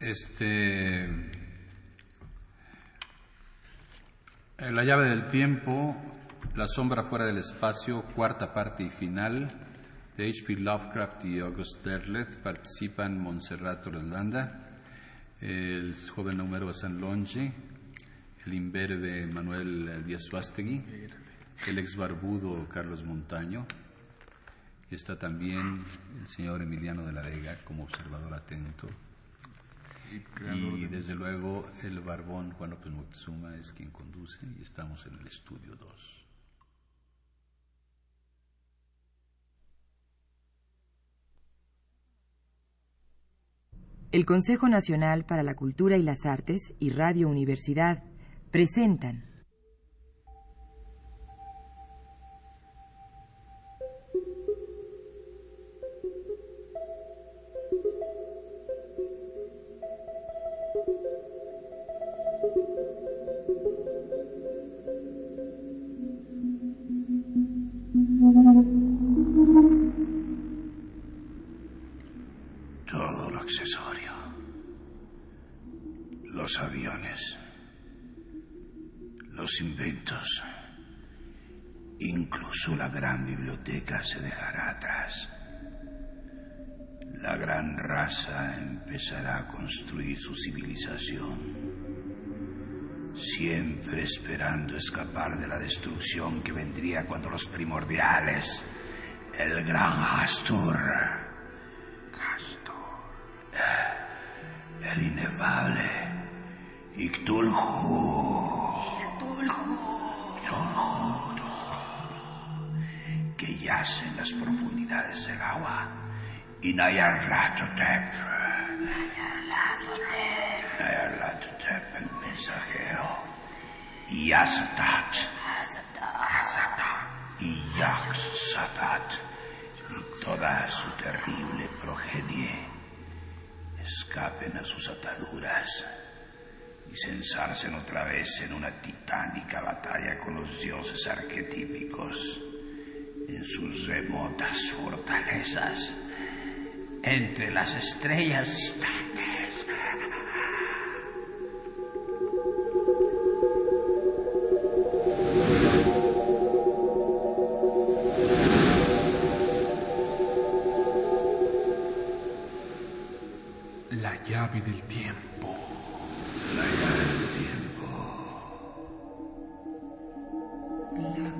Este. La llave del tiempo, La sombra fuera del espacio, cuarta parte y final, de H.P. Lovecraft y August Derleth. Participan Montserrat Orlanda, el joven número San Longe, el imberbe Manuel Díaz Suástegui, el ex barbudo Carlos Montaño, y está también el señor Emiliano de la Vega como observador atento. Y desde luego el barbón Juan López Moctezuma es quien conduce y estamos en el estudio 2. El Consejo Nacional para la Cultura y las Artes y Radio Universidad presentan La gran biblioteca se dejará atrás. La gran raza empezará a construir su civilización siempre esperando escapar de la destrucción que vendría cuando los primordiales, el gran Astur, en las profundidades del agua, y Nayarlatotep, Nayarlatotep, el mensajero, y Azatat, y Yaxatat, y toda su terrible progenie escapen a sus ataduras y se ensarcen otra vez en una titánica batalla con los dioses arquetípicos en sus remotas fortalezas entre las estrellas distantes.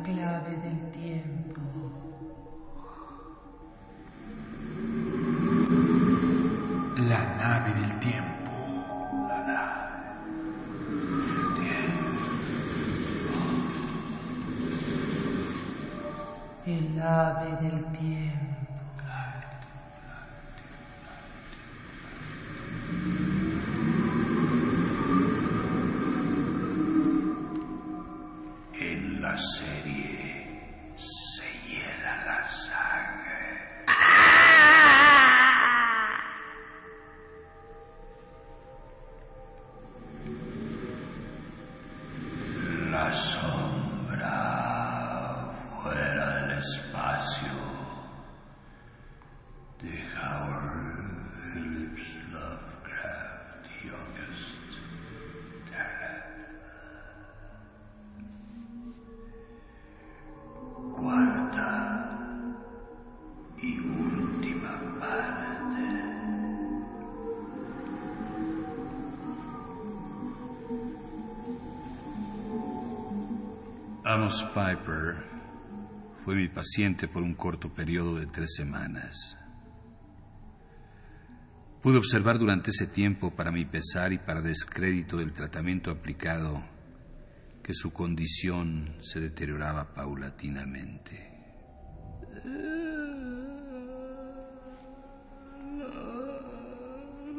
Clave del tiempo. La nave del tiempo. El ave del tiempo. Piper fue mi paciente por un corto periodo de tres semanas. Pude observar durante ese tiempo, para mi pesar y para descrédito del tratamiento aplicado, que su condición se deterioraba paulatinamente.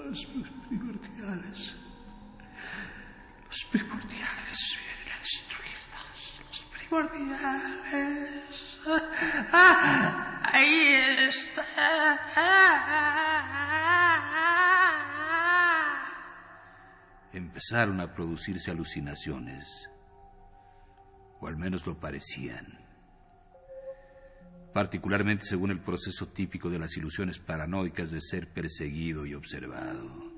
Los primordiales. Los primordiales Ah, ahí está. Empezaron a producirse alucinaciones, o al menos lo parecían. Particularmente según el proceso típico de las ilusiones paranoicas de ser perseguido y observado.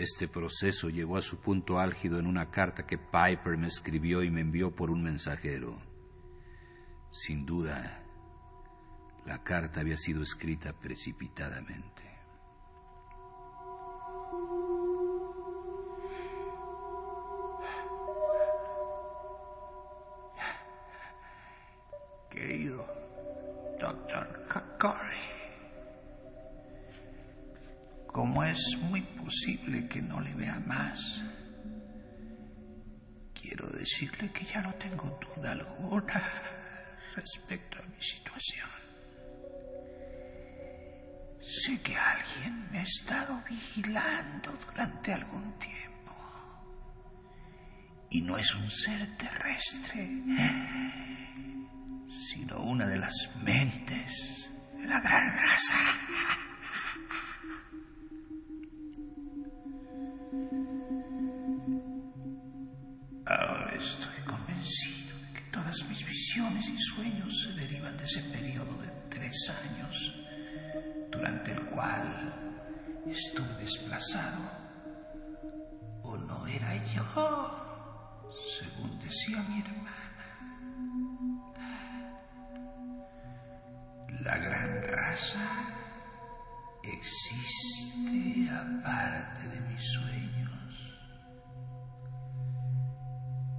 Este proceso llegó a su punto álgido en una carta que Piper me escribió y me envió por un mensajero. Sin duda, la carta había sido escrita precipitadamente. Como es muy posible que no le vea más, quiero decirle que ya no tengo duda alguna respecto a mi situación. Sé que alguien me ha estado vigilando durante algún tiempo. Y no es un ser terrestre, sino una de las mentes de la gran raza. Visiones y sueños se derivan de ese periodo de tres años durante el cual estuve desplazado. ¿O no era yo? Según decía mi hermana. La gran raza existe aparte de mis sueños.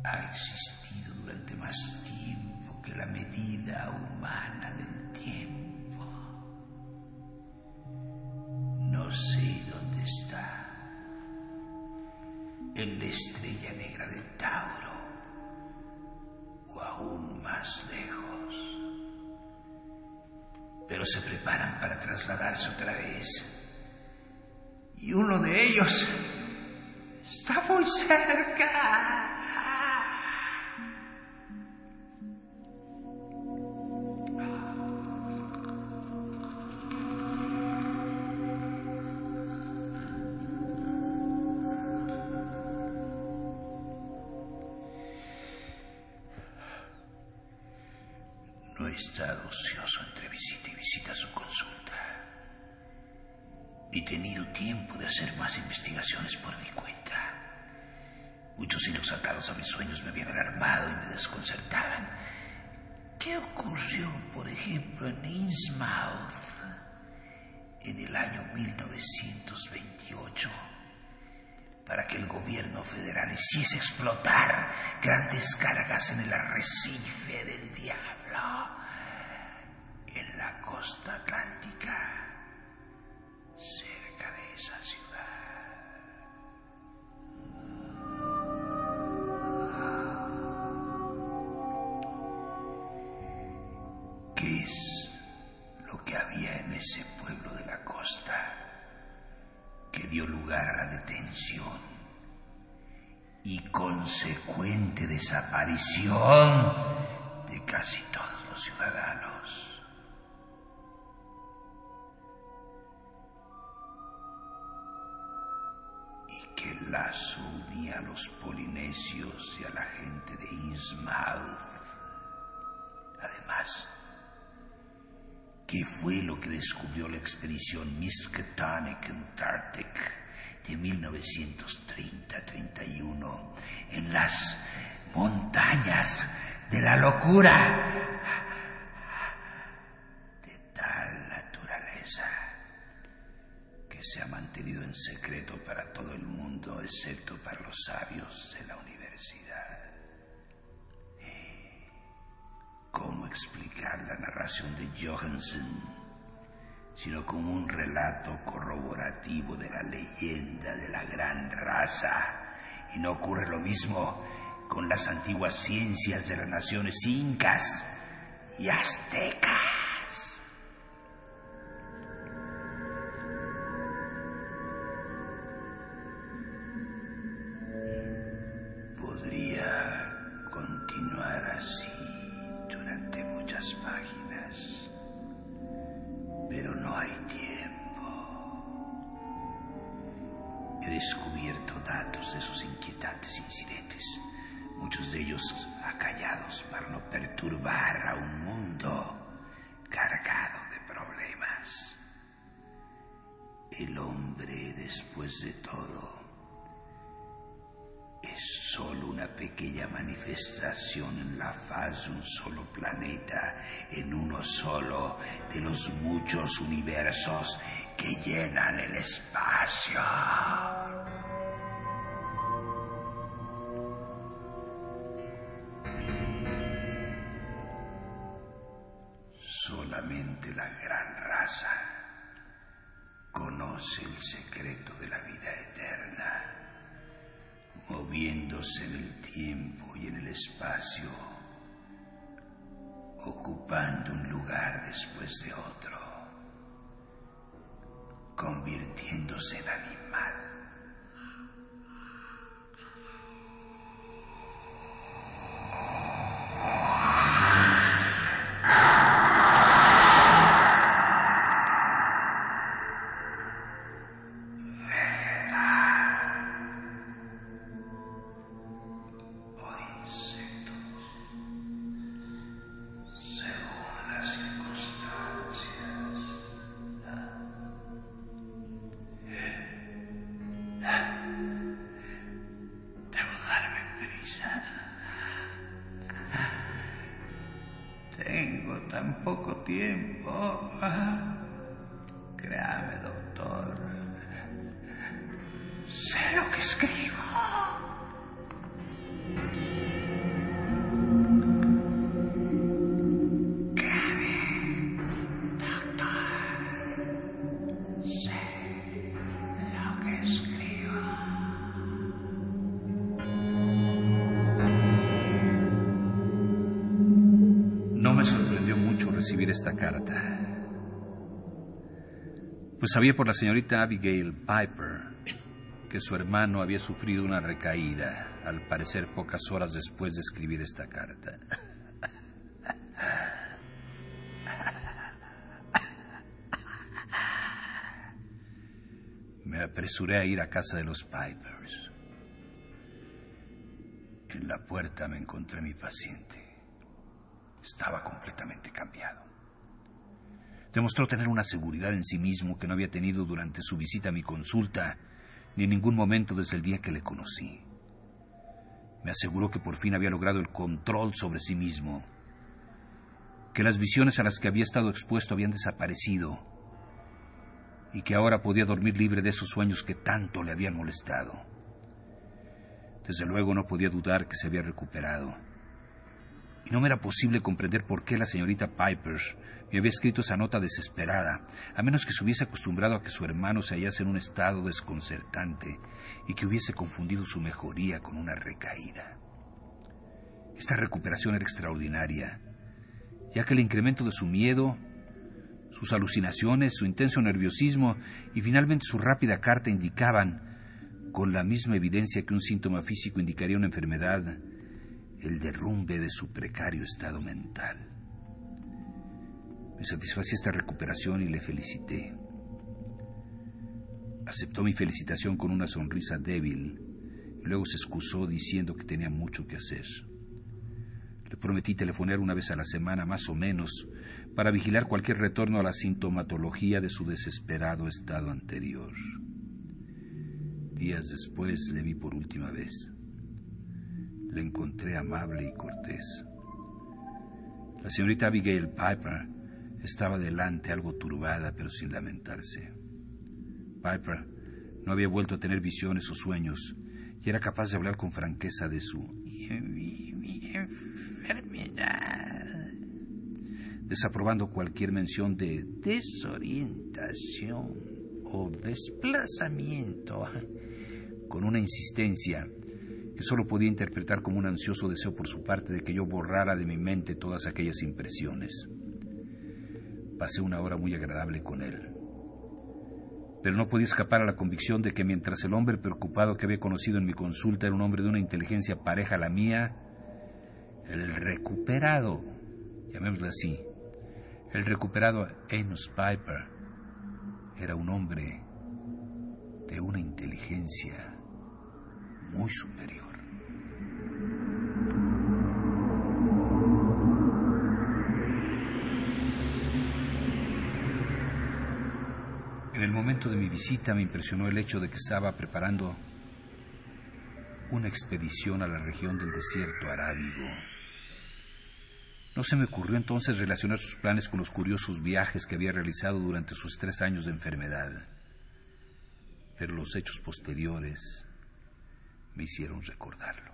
Ha existido durante más tiempo que la medida humana del tiempo. No sé dónde está. En la estrella negra de Tauro. O aún más lejos. Pero se preparan para trasladarse otra vez. Y uno de ellos está muy cerca. No he estado ocioso entre visita y visita a su consulta. He tenido tiempo de hacer más investigaciones por mi cuenta. Muchos hilos atados a mis sueños me habían alarmado y me desconcertaban. ¿Qué ocurrió, por ejemplo, en Innsmouth en el año 1928? para que el gobierno federal hiciese explotar grandes cargas en el arrecife del diablo en la costa atlántica, cerca de esa ciudad. Consecuente desaparición de casi todos los ciudadanos. Y que lazo unía a los polinesios y a la gente de Innsmouth. Además, ¿Qué fue lo que descubrió la expedición Miskatonic Antarctic de 1930-31 en las montañas de la locura? De tal naturaleza que se ha mantenido en secreto para todo el mundo, excepto para los sabios de la universidad. cómo explicar la narración de Johansen, sino como un relato corroborativo de la leyenda de la gran raza. Y no ocurre lo mismo con las antiguas ciencias de las naciones incas y aztecas. Muchos universos que llenan el espacio. Solamente la gran raza conoce el secreto de la vida eterna, moviéndose en el tiempo y en el espacio, ocupando un lugar después de otro, convirtiéndose en animal. Tan poco tiempo. Créame, doctor. Sé lo que escribo. Sabía por la señorita Abigail Piper que su hermano había sufrido una recaída, al parecer pocas horas después de escribir esta carta. Me apresuré a ir a casa de los Pipers. En la puerta me encontré a mi paciente. Estaba completamente cambiado. Demostró tener una seguridad en sí mismo que no había tenido durante su visita a mi consulta ni en ningún momento desde el día que le conocí. Me aseguró que por fin había logrado el control sobre sí mismo, que las visiones a las que había estado expuesto habían desaparecido y que ahora podía dormir libre de esos sueños que tanto le habían molestado. Desde luego no podía dudar que se había recuperado. Y no me era posible comprender por qué la señorita Piper me había escrito esa nota desesperada, a menos que se hubiese acostumbrado a que su hermano se hallase en un estado desconcertante y que hubiese confundido su mejoría con una recaída. Esta recuperación era extraordinaria, ya que el incremento de su miedo, sus alucinaciones, su intenso nerviosismo y finalmente su rápida carta indicaban, con la misma evidencia que un síntoma físico indicaría una enfermedad, el derrumbe de su precario estado mental. Me satisfacía esta recuperación y le felicité. Aceptó mi felicitación con una sonrisa débil y luego se excusó diciendo que tenía mucho que hacer. Le prometí telefonear una vez a la semana más o menos para vigilar cualquier retorno a la sintomatología de su desesperado estado anterior. Días después le vi por última vez. Le encontré amable y cortés. La señorita Abigail Piper estaba delante, algo turbada, pero sin lamentarse. Piper no había vuelto a tener visiones o sueños y era capaz de hablar con franqueza de su enfermedad, desaprobando cualquier mención de desorientación o desplazamiento, con una insistencia que solo podía interpretar como un ansioso deseo por su parte de que yo borrara de mi mente todas aquellas impresiones. Pasé una hora muy agradable con él. Pero no podía escapar a la convicción de que mientras el hombre preocupado que había conocido en mi consulta era un hombre de una inteligencia pareja a la mía, el recuperado, llamémoslo así, el recuperado Amos Piper, era un hombre de una inteligencia muy superior. En el momento de mi visita me impresionó el hecho de que estaba preparando una expedición a la región del desierto arábigo. No se me ocurrió entonces relacionar sus planes con los curiosos viajes que había realizado durante sus tres años de enfermedad. Pero los hechos posteriores me hicieron recordarlo.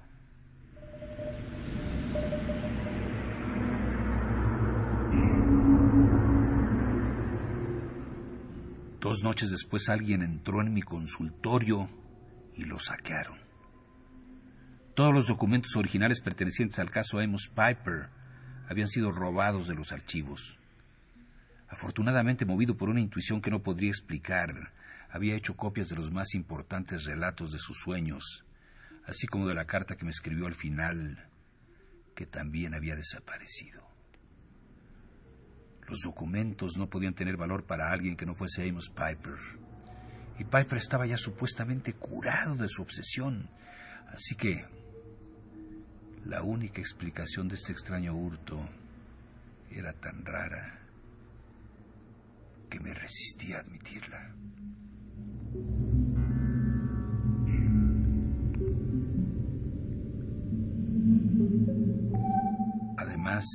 Dos noches después alguien entró en mi consultorio y lo saquearon. Todos los documentos originales pertenecientes al caso Amos Piper habían sido robados de los archivos. Afortunadamente, movido por una intuición que no podría explicar, había hecho copias de los más importantes relatos de sus sueños, así como de la carta que me escribió al final, que también había desaparecido. Los documentos no podían tener valor para alguien que no fuese Amos Piper. Y Piper estaba ya supuestamente curado de su obsesión. Así que la única explicación de este extraño hurto era tan rara que me resistí a admitirla. Además,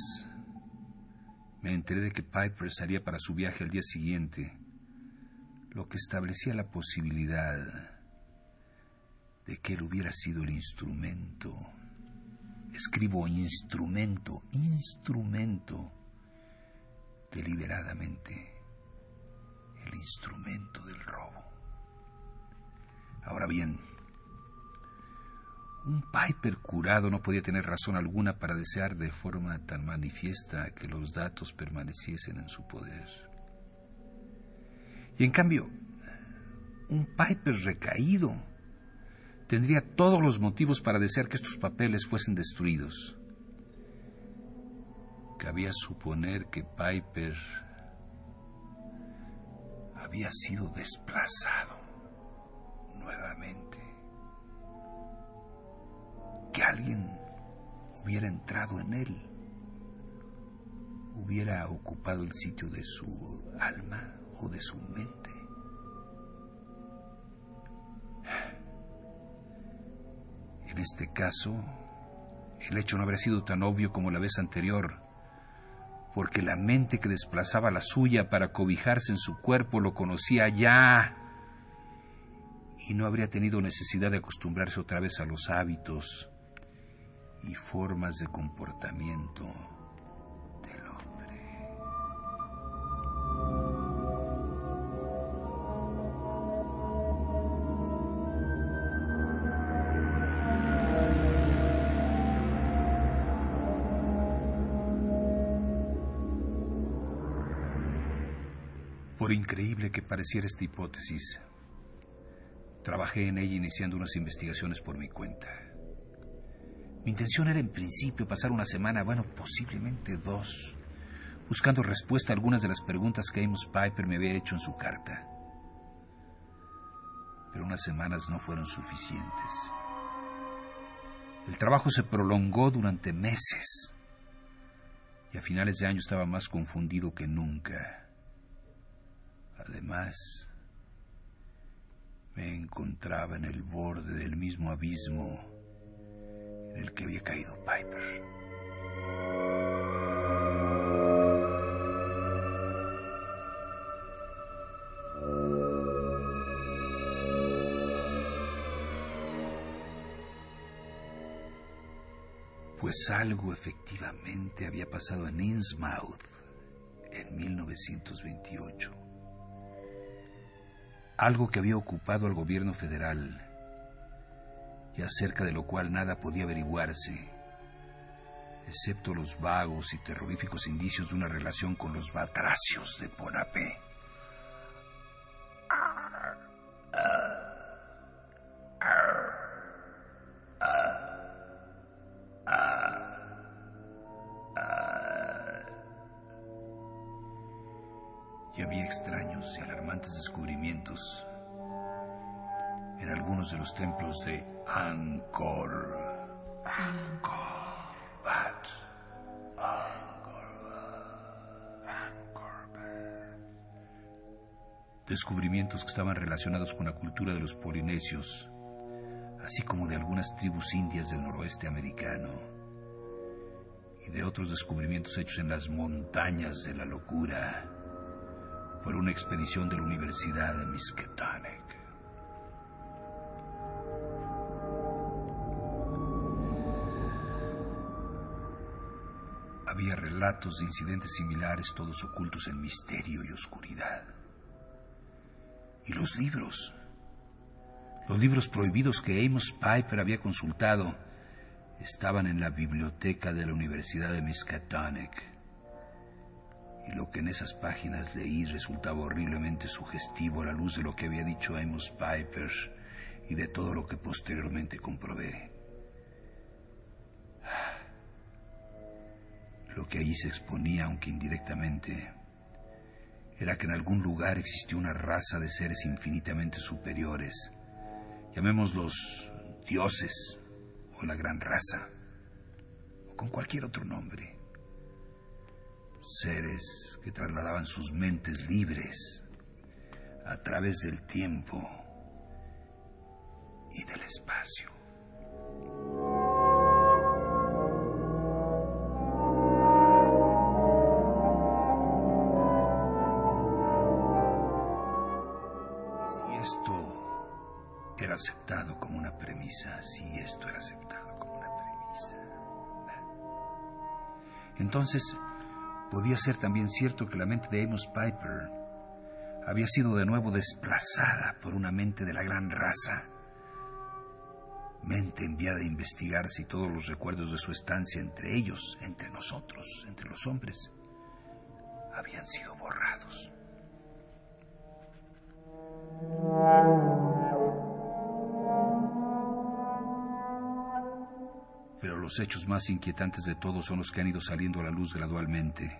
me enteré de que Piper salía para su viaje al día siguiente, lo que establecía la posibilidad de que él hubiera sido el instrumento escribo instrumento, instrumento, deliberadamente, el instrumento del robo. Ahora bien, un Piper curado no podía tener razón alguna para desear de forma tan manifiesta que los datos permaneciesen en su poder. Y en cambio, un Piper recaído, tendría todos los motivos para desear que estos papeles fuesen destruidos. Cabía suponer que Piper había sido desplazado Que alguien hubiera entrado en él, hubiera ocupado el sitio de su alma o de su mente. En este caso, el hecho no habría sido tan obvio como la vez anterior, porque la mente que desplazaba la suya para cobijarse en su cuerpo lo conocía ya y no habría tenido necesidad de acostumbrarse otra vez a los hábitos y formas de comportamiento Por increíble que pareciera esta hipótesis, trabajé en ella iniciando unas investigaciones por mi cuenta. Mi intención era en principio pasar una semana, bueno, posiblemente dos, buscando respuesta a algunas de las preguntas que Amos Piper me había hecho en su carta. Pero unas semanas no fueron suficientes. El trabajo se prolongó durante meses y a finales de año estaba más confundido que nunca. Además, me encontraba en el borde del mismo abismo el que había caído Piper. Pues algo efectivamente había pasado en Innsmouth en 1928 algo que había ocupado al gobierno federal y acerca de lo cual nada podía averiguarse, excepto los vagos y terroríficos indicios de una relación con los batracios de Ponapé. De los templos de Angkor. Angkor. Wat. Descubrimientos que estaban relacionados con la cultura de los polinesios, así como de algunas tribus indias del noroeste americano, y de otros descubrimientos hechos en las montañas de la locura por una expedición de la Universidad de Miskatonic. Había relatos de incidentes similares, todos ocultos en misterio y oscuridad. Y los libros. Los libros prohibidos que Amos Piper había consultado estaban en la biblioteca de la Universidad de Miskatonic. Y lo que en esas páginas leí resultaba horriblemente sugestivo a la luz de lo que había dicho Amos Piper y de todo lo que posteriormente comprobé. Lo que allí se exponía, aunque indirectamente, era que en algún lugar existió una raza de seres infinitamente superiores, llamémoslos dioses o la gran raza, o con cualquier otro nombre. Seres que trasladaban sus mentes libres a través del tiempo y del espacio. Aceptado como una premisa, si esto era aceptado como una premisa, entonces podía ser también cierto que la mente de Amos Piper había sido de nuevo desplazada por una mente de la gran raza, mente enviada a investigar si todos los recuerdos de su estancia entre ellos, entre nosotros, entre los hombres, habían sido borrados. Los hechos más inquietantes de todos son los que han ido saliendo a la luz gradualmente.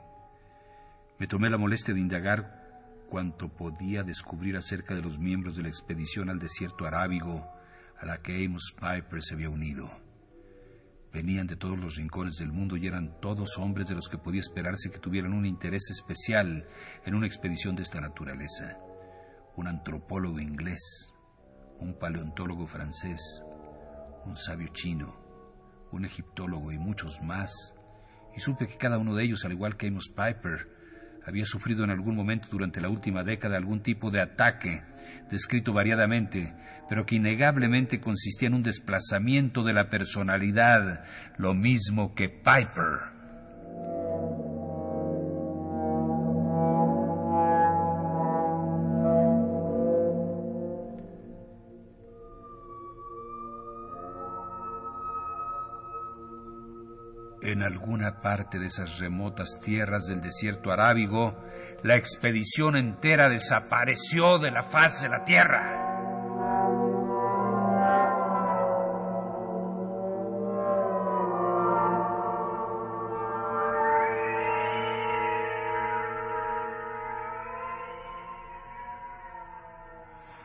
Me tomé la molestia de indagar cuanto podía descubrir acerca de los miembros de la expedición al desierto arábigo a la que Amos Piper se había unido. Venían de todos los rincones del mundo y eran todos hombres de los que podía esperarse que tuvieran un interés especial en una expedición de esta naturaleza. Un antropólogo inglés, un paleontólogo francés, un sabio chino, un egiptólogo y muchos más, y supe que cada uno de ellos, al igual que Amos Piper, había sufrido en algún momento durante la última década algún tipo de ataque, descrito variadamente, pero que innegablemente consistía en un desplazamiento de la personalidad, lo mismo que Piper. Alguna parte de esas remotas tierras del desierto arábigo, la expedición entera desapareció de la faz de la tierra.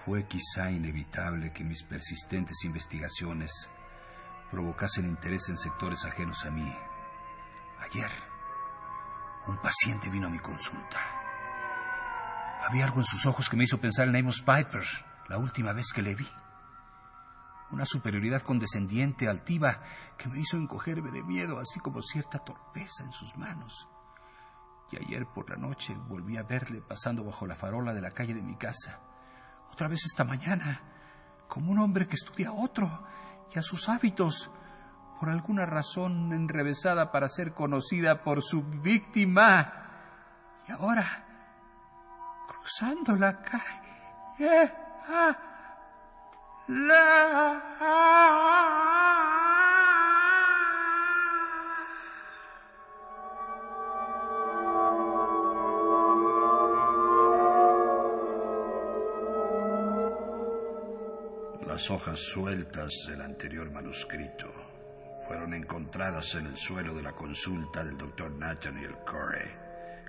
Fue quizá inevitable que mis persistentes investigaciones provocasen interés en sectores ajenos a mí. Ayer, un paciente vino a mi consulta. Había algo en sus ojos que me hizo pensar en Amos Piper, la última vez que le vi. Una superioridad condescendiente, altiva, que me hizo encogerme de miedo, así como cierta torpeza en sus manos. Y ayer por la noche volví a verle pasando bajo la farola de la calle de mi casa. Otra vez esta mañana, como un hombre que estudia a otro y a sus hábitos, por alguna razón enrevesada para ser conocida por su víctima. Y ahora, cruzando la calle, ah, la... Las hojas sueltas del anterior manuscrito fueron encontradas en el suelo de la consulta del doctor Nathaniel Corey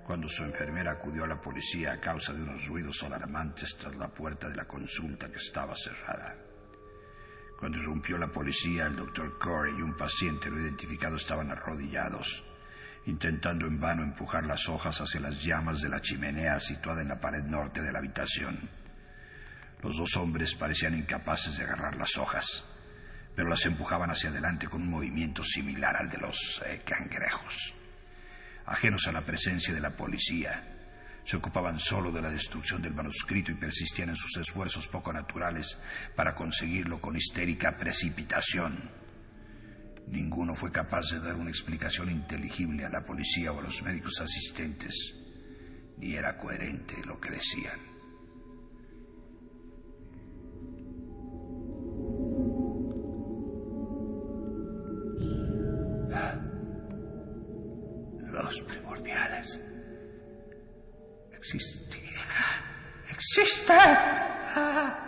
cuando su enfermera acudió a la policía a causa de unos ruidos alarmantes tras la puerta de la consulta que estaba cerrada. Cuando irrumpió la policía, el doctor Corey y un paciente no identificado estaban arrodillados, intentando en vano empujar las hojas hacia las llamas de la chimenea situada en la pared norte de la habitación. Los dos hombres parecían incapaces de agarrar las hojas, pero las empujaban hacia adelante con un movimiento similar al de los eh, cangrejos. Ajenos a la presencia de la policía, se ocupaban solo de la destrucción del manuscrito y persistían en sus esfuerzos poco naturales para conseguirlo con histérica precipitación. Ninguno fue capaz de dar una explicación inteligible a la policía o a los médicos asistentes, ni era coherente lo que decían. Primordiales existir. Existe. La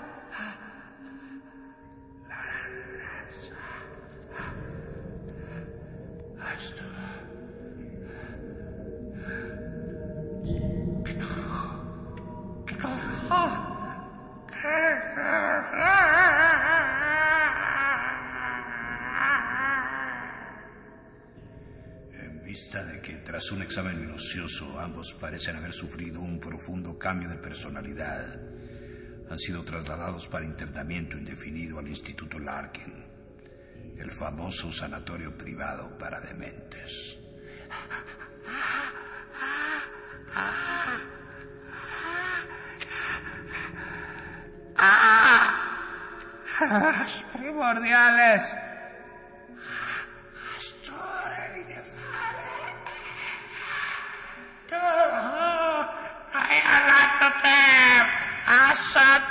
ambos parecen haber sufrido un profundo cambio de personalidad, han sido trasladados para internamiento indefinido al Instituto Larkin, el famoso sanatorio privado para dementes. ¡Los primordiales! ساتھ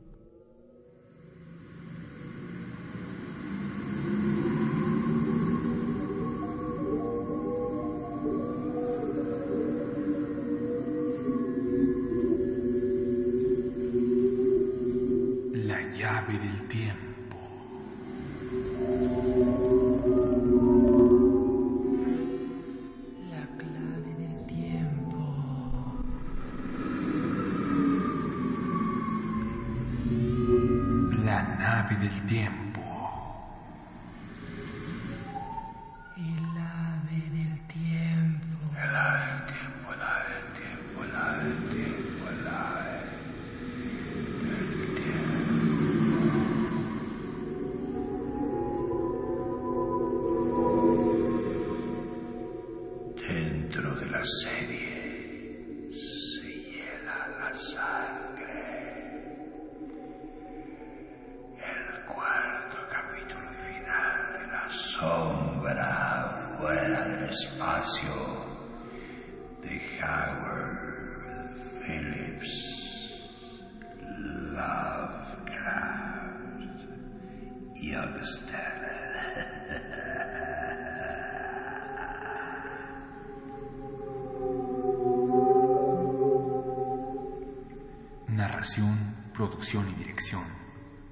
De la serie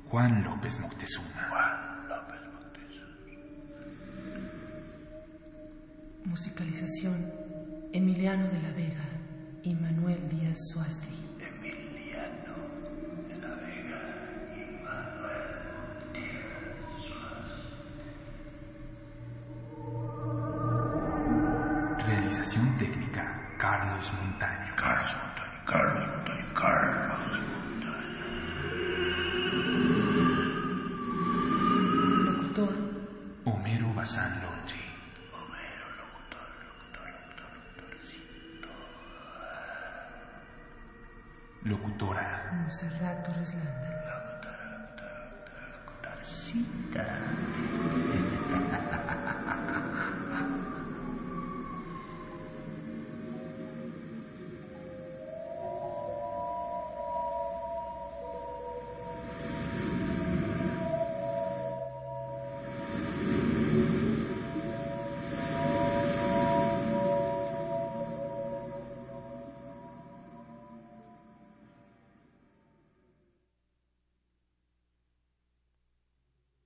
Juan López Moctezuma. Juan López Moctezuma. Musicalización. Emiliano de la Vega y Manuel Díaz Suasti. Emiliano de la Vega y Manuel Díaz Realización técnica, Carlos Montaño. Carlos Montaño, Carlos Montaño, Carlos Montaño. Montserrat por Islanda. La, la, la, la, la,